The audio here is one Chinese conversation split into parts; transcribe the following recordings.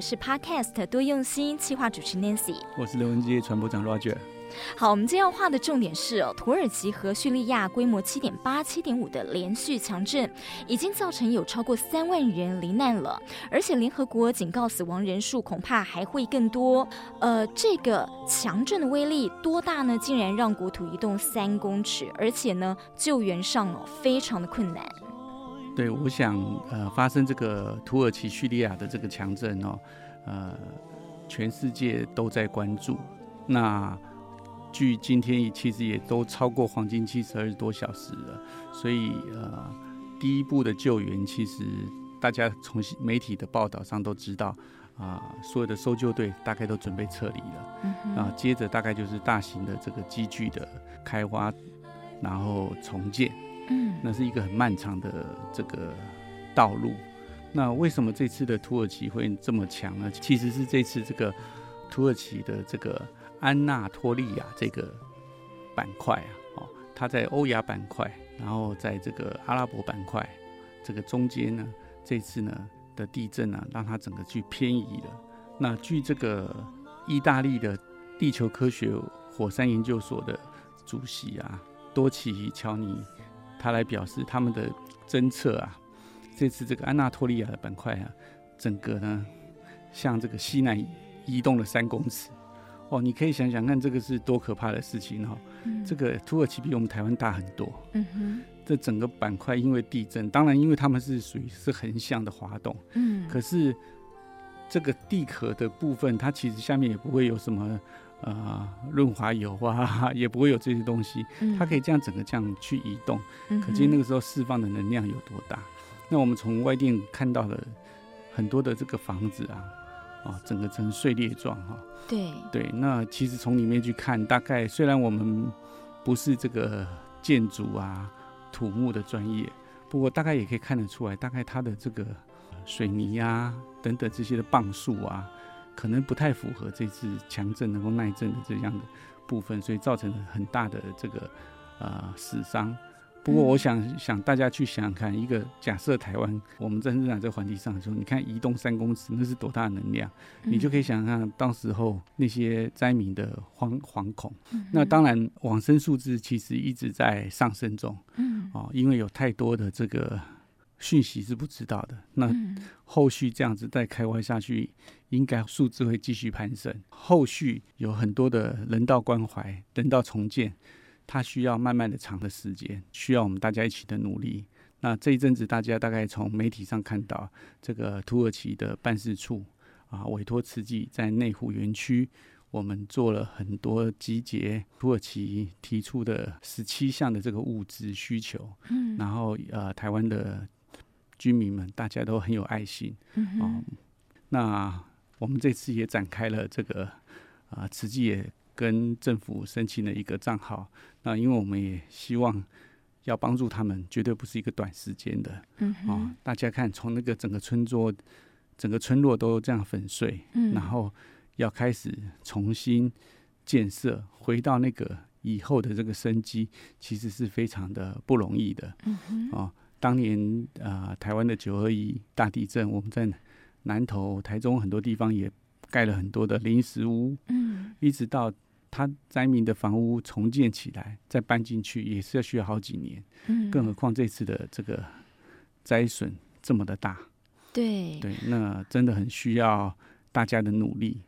是 Podcast 多用心企划主持 Nancy，我是刘文基传播长 Roger。好，我们今天要画的重点是哦，土耳其和叙利亚规模七点八、七点五的连续强震，已经造成有超过三万人罹难了，而且联合国警告死亡人数恐怕还会更多。呃，这个强震的威力多大呢？竟然让国土移动三公尺，而且呢，救援上哦非常的困难。对，我想呃，发生这个土耳其叙利亚的这个强震哦，呃，全世界都在关注。那距今天其实也都超过黄金七十二多小时了，所以呃，第一步的救援其实大家从媒体的报道上都知道啊、呃，所有的搜救队大概都准备撤离了，嗯、啊，接着大概就是大型的这个机具的开挖，然后重建，那是一个很漫长的这个道路。那为什么这次的土耳其会这么强呢？其实是这次这个土耳其的这个。安纳托利亚这个板块啊，哦，它在欧亚板块，然后在这个阿拉伯板块这个中间呢，这次呢的地震呢，让它整个去偏移了。那据这个意大利的地球科学火山研究所的主席啊，多奇乔尼，他来表示他们的侦测啊，这次这个安纳托利亚的板块啊，整个呢向这个西南移动了三公尺。哦，你可以想想看，这个是多可怕的事情哦。嗯、这个土耳其比我们台湾大很多。嗯哼。这整个板块因为地震，当然因为他们是属于是横向的滑动。嗯。可是这个地壳的部分，它其实下面也不会有什么呃润滑油啊，也不会有这些东西。它可以这样整个这样去移动，嗯、可见那个时候释放的能量有多大。那我们从外电看到的很多的这个房子啊。啊，整个呈碎裂状哈。对对，那其实从里面去看，大概虽然我们不是这个建筑啊、土木的专业，不过大概也可以看得出来，大概它的这个水泥啊等等这些的磅数啊，可能不太符合这次强震能够耐震的这样的部分，所以造成了很大的这个呃死伤。不过，我想想大家去想想看，一个假设台湾我们在生长这个环境上的时候，你看移动三公尺，那是多大的能量？你就可以想想看，当时候那些灾民的惶惶恐。那当然，往生数字其实一直在上升中。嗯哦，因为有太多的这个讯息是不知道的。那后续这样子再开挖下去，应该数字会继续攀升。后续有很多的人道关怀、人道重建。它需要慢慢的长的时间，需要我们大家一起的努力。那这一阵子，大家大概从媒体上看到，这个土耳其的办事处啊，委托慈济在内湖园区，我们做了很多集结土耳其提出的十七项的这个物资需求。嗯，然后呃，台湾的居民们大家都很有爱心。啊，那我们这次也展开了这个啊，慈济也。跟政府申请了一个账号，那因为我们也希望要帮助他们，绝对不是一个短时间的。啊，大家看，从那个整个村庄、整个村落都这样粉碎，嗯，然后要开始重新建设，回到那个以后的这个生机，其实是非常的不容易的。啊，当年啊，呃，台湾的九二一大地震，我们在南投、台中很多地方也盖了很多的临时屋，嗯，一直到。他灾民的房屋重建起来，再搬进去也是要需要好几年，嗯，更何况这次的这个灾损这么的大，对对，那真的很需要大家的努力。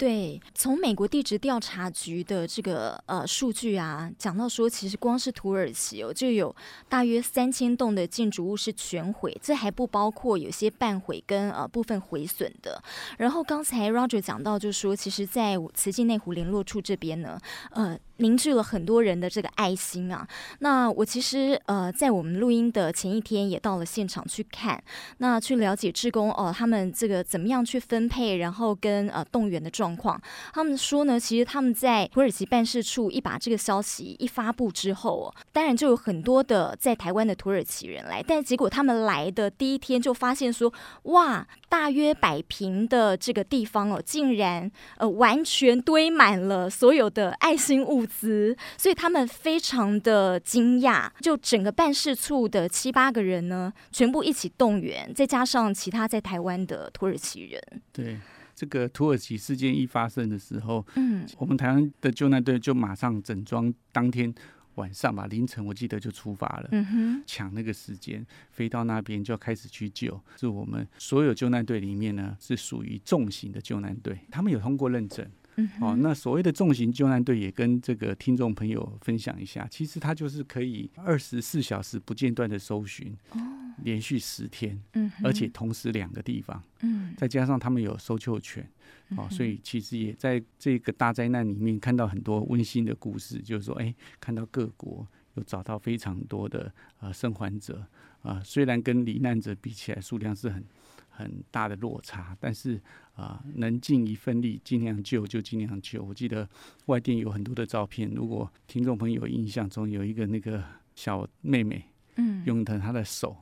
对，从美国地质调查局的这个呃数据啊，讲到说，其实光是土耳其哦，就有大约三千栋的建筑物是全毁，这还不包括有些半毁跟呃部分毁损的。然后刚才 Roger 讲到，就是说，其实，在慈济内湖联络处这边呢，呃。凝聚了很多人的这个爱心啊！那我其实呃，在我们录音的前一天也到了现场去看，那去了解志工哦，他们这个怎么样去分配，然后跟呃动员的状况。他们说呢，其实他们在土耳其办事处一把这个消息一发布之后哦，当然就有很多的在台湾的土耳其人来，但结果他们来的第一天就发现说，哇，大约百平的这个地方哦，竟然呃完全堆满了所有的爱心物资。所以他们非常的惊讶，就整个办事处的七八个人呢，全部一起动员，再加上其他在台湾的土耳其人。对，这个土耳其事件一发生的时候，嗯，我们台湾的救难队就马上整装，当天晚上吧，凌晨我记得就出发了，嗯哼，抢那个时间飞到那边就要开始去救。是我们所有救难队里面呢，是属于重型的救难队，他们有通过认证。嗯、哦，那所谓的重型救难队也跟这个听众朋友分享一下，其实它就是可以二十四小时不间断的搜寻，哦，连续十天，嗯，而且同时两个地方，嗯，再加上他们有搜救犬，哦，所以其实也在这个大灾难里面看到很多温馨的故事，就是说，哎，看到各国有找到非常多的呃生还者，啊、呃，虽然跟罹难者比起来数量是很。很大的落差，但是啊、呃，能尽一份力，尽量救就尽量救。我记得外电有很多的照片，如果听众朋友印象中有一个那个小妹妹，嗯，用的她的手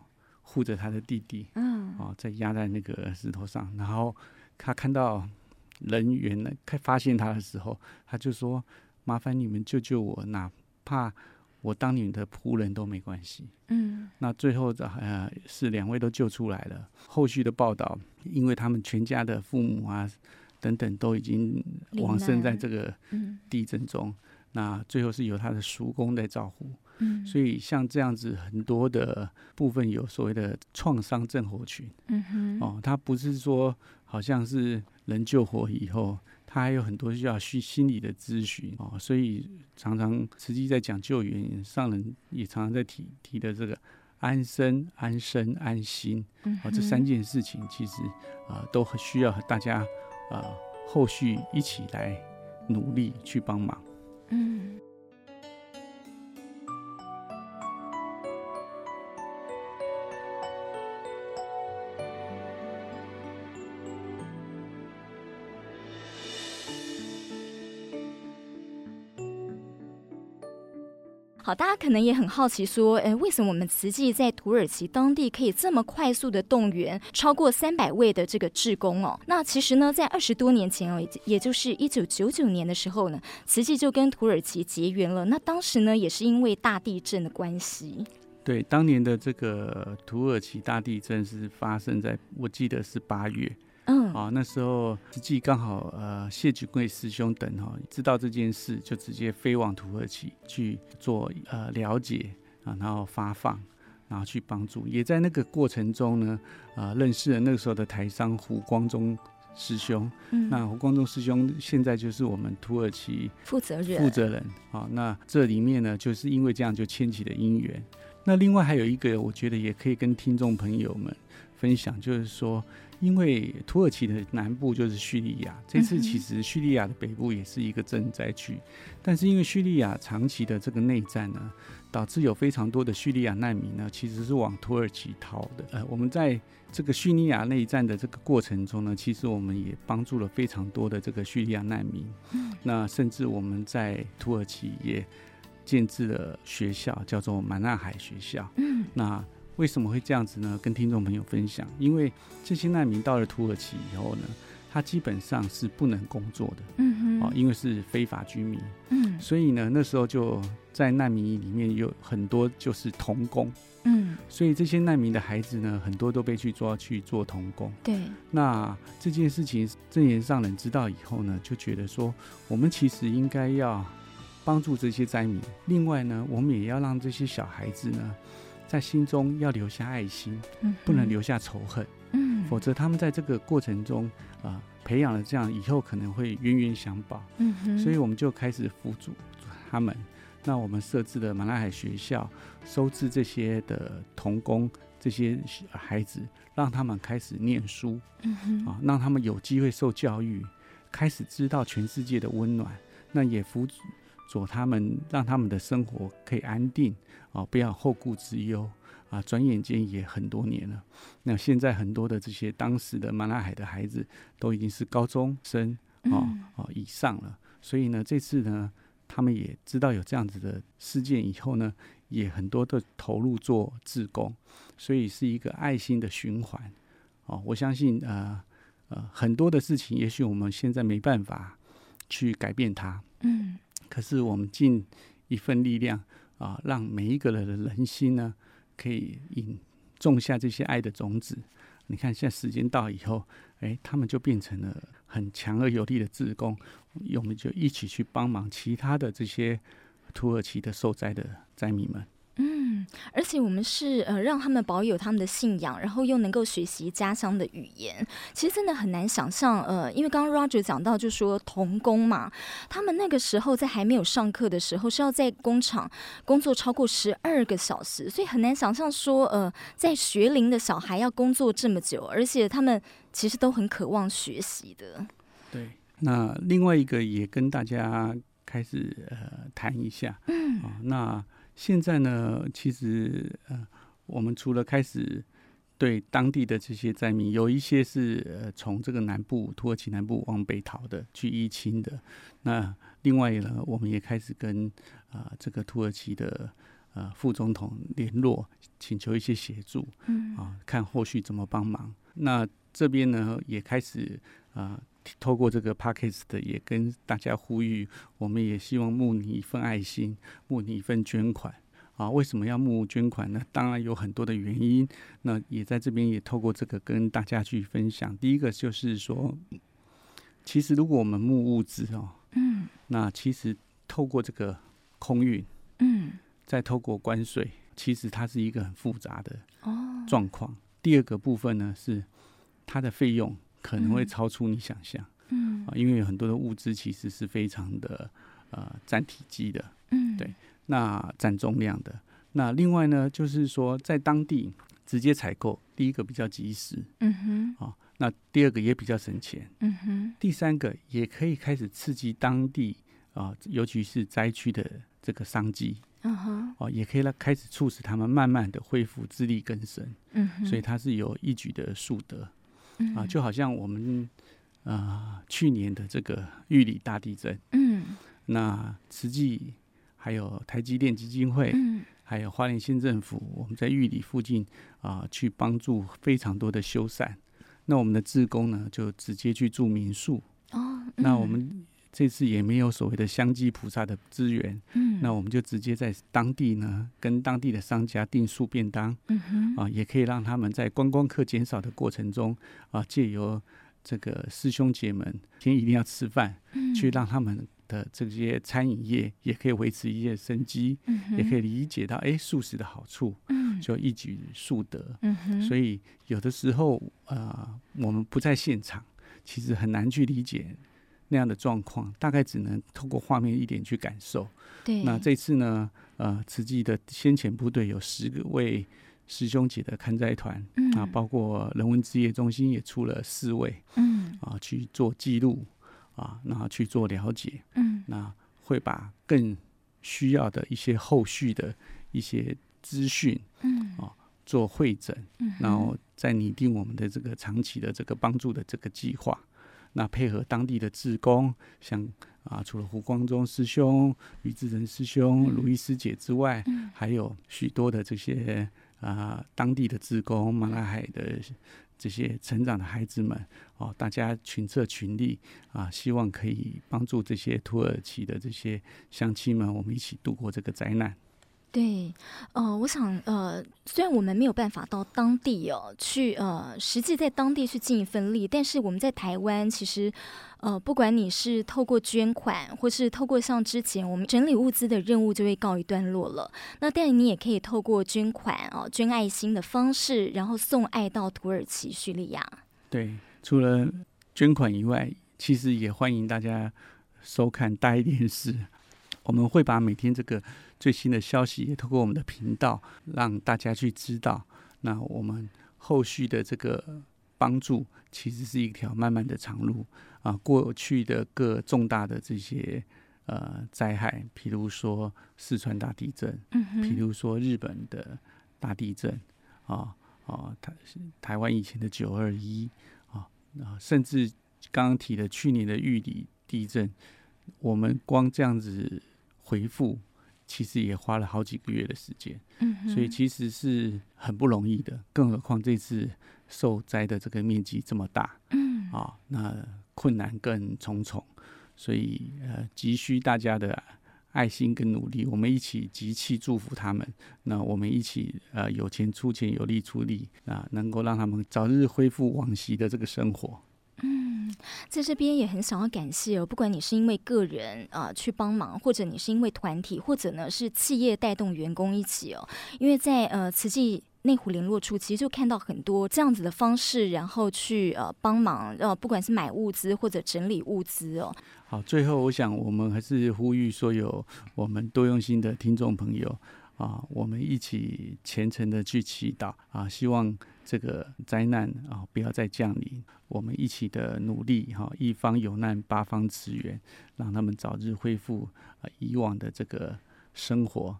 护着他的弟弟，嗯，哦，在压在那个石头上，然后他看到人员呢，开发现他的时候，他就说：“麻烦你们救救我，哪怕。”我当你们的仆人都没关系。嗯，那最后的呃是两位都救出来了。后续的报道，因为他们全家的父母啊等等都已经往生在这个地震中，那最后是由他的叔公在照顾。嗯，所以像这样子很多的部分有所谓的创伤症候群。嗯哼，哦，他不是说好像是人救活以后。他还有很多需要需心理的咨询哦，所以常常实际在讲救援上人也常常在提提的这个安身、安身、安心啊，这三件事情其实啊都很需要大家啊后续一起来努力去帮忙。嗯。好，大家可能也很好奇，说，诶，为什么我们慈济在土耳其当地可以这么快速的动员超过三百位的这个志工哦？那其实呢，在二十多年前哦，也就是一九九九年的时候呢，慈济就跟土耳其结缘了。那当时呢，也是因为大地震的关系。对，当年的这个土耳其大地震是发生在，我记得是八月。嗯，啊，那时候实际刚好呃谢举贵师兄等哈、哦、知道这件事，就直接飞往土耳其去做呃了解啊，然后发放，然后去帮助。也在那个过程中呢，呃，认识了那个时候的台商胡光中师兄。嗯，那胡光中师兄现在就是我们土耳其负责人。负责人啊，那这里面呢，就是因为这样就牵起了姻缘。那另外还有一个，我觉得也可以跟听众朋友们分享，就是说。因为土耳其的南部就是叙利亚，这次其实叙利亚的北部也是一个震灾区，但是因为叙利亚长期的这个内战呢，导致有非常多的叙利亚难民呢，其实是往土耳其逃的。呃，我们在这个叙利亚内战的这个过程中呢，其实我们也帮助了非常多的这个叙利亚难民。那甚至我们在土耳其也建制了学校，叫做马纳海学校。嗯，那。为什么会这样子呢？跟听众朋友分享，因为这些难民到了土耳其以后呢，他基本上是不能工作的，嗯哼，因为是非法居民，嗯，所以呢，那时候就在难民营里面有很多就是童工，嗯，所以这些难民的孩子呢，很多都被去抓去做童工，对，那这件事情证言上人知道以后呢，就觉得说，我们其实应该要帮助这些灾民，另外呢，我们也要让这些小孩子呢。在心中要留下爱心，不能留下仇恨，嗯，否则他们在这个过程中啊、呃，培养了这样以后可能会冤冤相报，嗯哼，所以我们就开始辅助他们。那我们设置的马拉海学校，收治这些的童工，这些孩子，让他们开始念书，嗯，啊，让他们有机会受教育，开始知道全世界的温暖，那也辅助。做他们，让他们的生活可以安定啊，不要后顾之忧啊。转眼间也很多年了，那现在很多的这些当时的马拉海的孩子都已经是高中生啊啊以上了，所以呢，这次呢，他们也知道有这样子的事件以后呢，也很多的投入做志工，所以是一个爱心的循环哦。我相信呃呃很多的事情，也许我们现在没办法去改变它，嗯。可是我们尽一份力量啊，让每一个人的人心呢，可以引种下这些爱的种子，你看现在时间到以后，哎，他们就变成了很强而有力的自工，我们就一起去帮忙其他的这些土耳其的受灾的灾民们。嗯，而且我们是呃让他们保有他们的信仰，然后又能够学习家乡的语言。其实真的很难想象，呃，因为刚刚 Roger 讲到，就说童工嘛，他们那个时候在还没有上课的时候，是要在工厂工作超过十二个小时，所以很难想象说，呃，在学龄的小孩要工作这么久，而且他们其实都很渴望学习的。对，那另外一个也跟大家开始呃谈一下，嗯，啊，那。现在呢，其实呃，我们除了开始对当地的这些灾民，有一些是呃从这个南部土耳其南部往北逃的，去依亲的。那另外呢，我们也开始跟啊、呃、这个土耳其的呃副总统联络，请求一些协助，嗯啊，看后续怎么帮忙。那这边呢，也开始啊。呃透过这个 podcast 也跟大家呼吁，我们也希望募你一份爱心，募你一份捐款啊！为什么要募捐款呢？当然有很多的原因。那也在这边也透过这个跟大家去分享。第一个就是说，其实如果我们募物资哦，嗯，那其实透过这个空运，嗯，再透过关税，其实它是一个很复杂的状况。第二个部分呢是它的费用。可能会超出你想象，嗯，啊，因为有很多的物资其实是非常的呃占体积的，嗯，对，那占重量的。那另外呢，就是说在当地直接采购，第一个比较及时，嗯哼，啊，那第二个也比较省钱，嗯哼，第三个也可以开始刺激当地啊，尤其是灾区的这个商机，嗯哼，哦，也可以来开始促使他们慢慢的恢复自力更生，嗯哼，所以它是有一举的数得。啊，就好像我们啊、呃、去年的这个玉里大地震，嗯，那慈济还有台积电基金会，嗯，还有花莲县政府，我们在玉里附近啊、呃、去帮助非常多的修缮，那我们的志工呢就直接去住民宿，哦，嗯、那我们。这次也没有所谓的香积菩萨的资源，嗯，那我们就直接在当地呢，跟当地的商家订素便当，嗯哼，啊，也可以让他们在观光客减少的过程中，啊，借由这个师兄姐们今天一定要吃饭，嗯，去让他们的这些餐饮业也可以维持一些生机，嗯，也可以理解到哎素食的好处，嗯，就一举数得，嗯哼，所以有的时候啊，我们不在现场，其实很难去理解。那样的状况，大概只能透过画面一点去感受。对，那这次呢，呃，慈济的先遣部队有十个位师兄姐的看灾团，嗯，啊，包括人文职业中心也出了四位，嗯，啊，去做记录，啊，然后去做了解，嗯，那会把更需要的一些后续的一些资讯，嗯，啊，做会诊，嗯，然后再拟定我们的这个长期的这个帮助的这个计划。那配合当地的志工，像啊，除了胡光中师兄、于志仁师兄、卢医师姐之外，嗯、还有许多的这些啊当地的志工、马拉海的这些成长的孩子们哦，大家群策群力啊，希望可以帮助这些土耳其的这些乡亲们，我们一起度过这个灾难。对，呃，我想，呃，虽然我们没有办法到当地哦，去呃，实际在当地去尽一份力，但是我们在台湾，其实，呃，不管你是透过捐款，或是透过像之前我们整理物资的任务，就会告一段落了。那但你也可以透过捐款啊、捐爱心的方式，然后送爱到土耳其叙利亚。对，除了捐款以外，其实也欢迎大家收看大爱电视。我们会把每天这个最新的消息也透过我们的频道让大家去知道。那我们后续的这个帮助其实是一条漫漫的长路啊。过去的各重大的这些呃灾害，譬如说四川大地震，嗯哼，譬如说日本的大地震啊啊，台台湾以前的九二一啊啊，甚至刚刚提的去年的玉里地震，我们光这样子。回复其实也花了好几个月的时间，嗯，所以其实是很不容易的。更何况这次受灾的这个面积这么大，嗯啊，那困难更重重，所以呃，急需大家的爱心跟努力，我们一起集气祝福他们。那我们一起呃有钱出钱，有力出力啊，能够让他们早日恢复往昔的这个生活。在这边也很想要感谢哦，不管你是因为个人啊、去帮忙，或者你是因为团体，或者呢是企业带动员工一起哦，因为在呃慈济。内湖联络处其实就看到很多这样子的方式，然后去呃帮忙呃，不管是买物资或者整理物资哦。好，最后我想我们还是呼吁所有我们多用心的听众朋友啊，我们一起虔诚的去祈祷啊，希望这个灾难啊不要再降临。我们一起的努力哈，一方有难八方支援，让他们早日恢复啊以往的这个生活。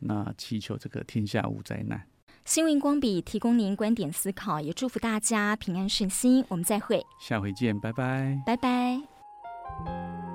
那祈求这个天下无灾难。新闻光笔提供您观点思考，也祝福大家平安顺心。我们再会，下回见，拜拜，拜拜。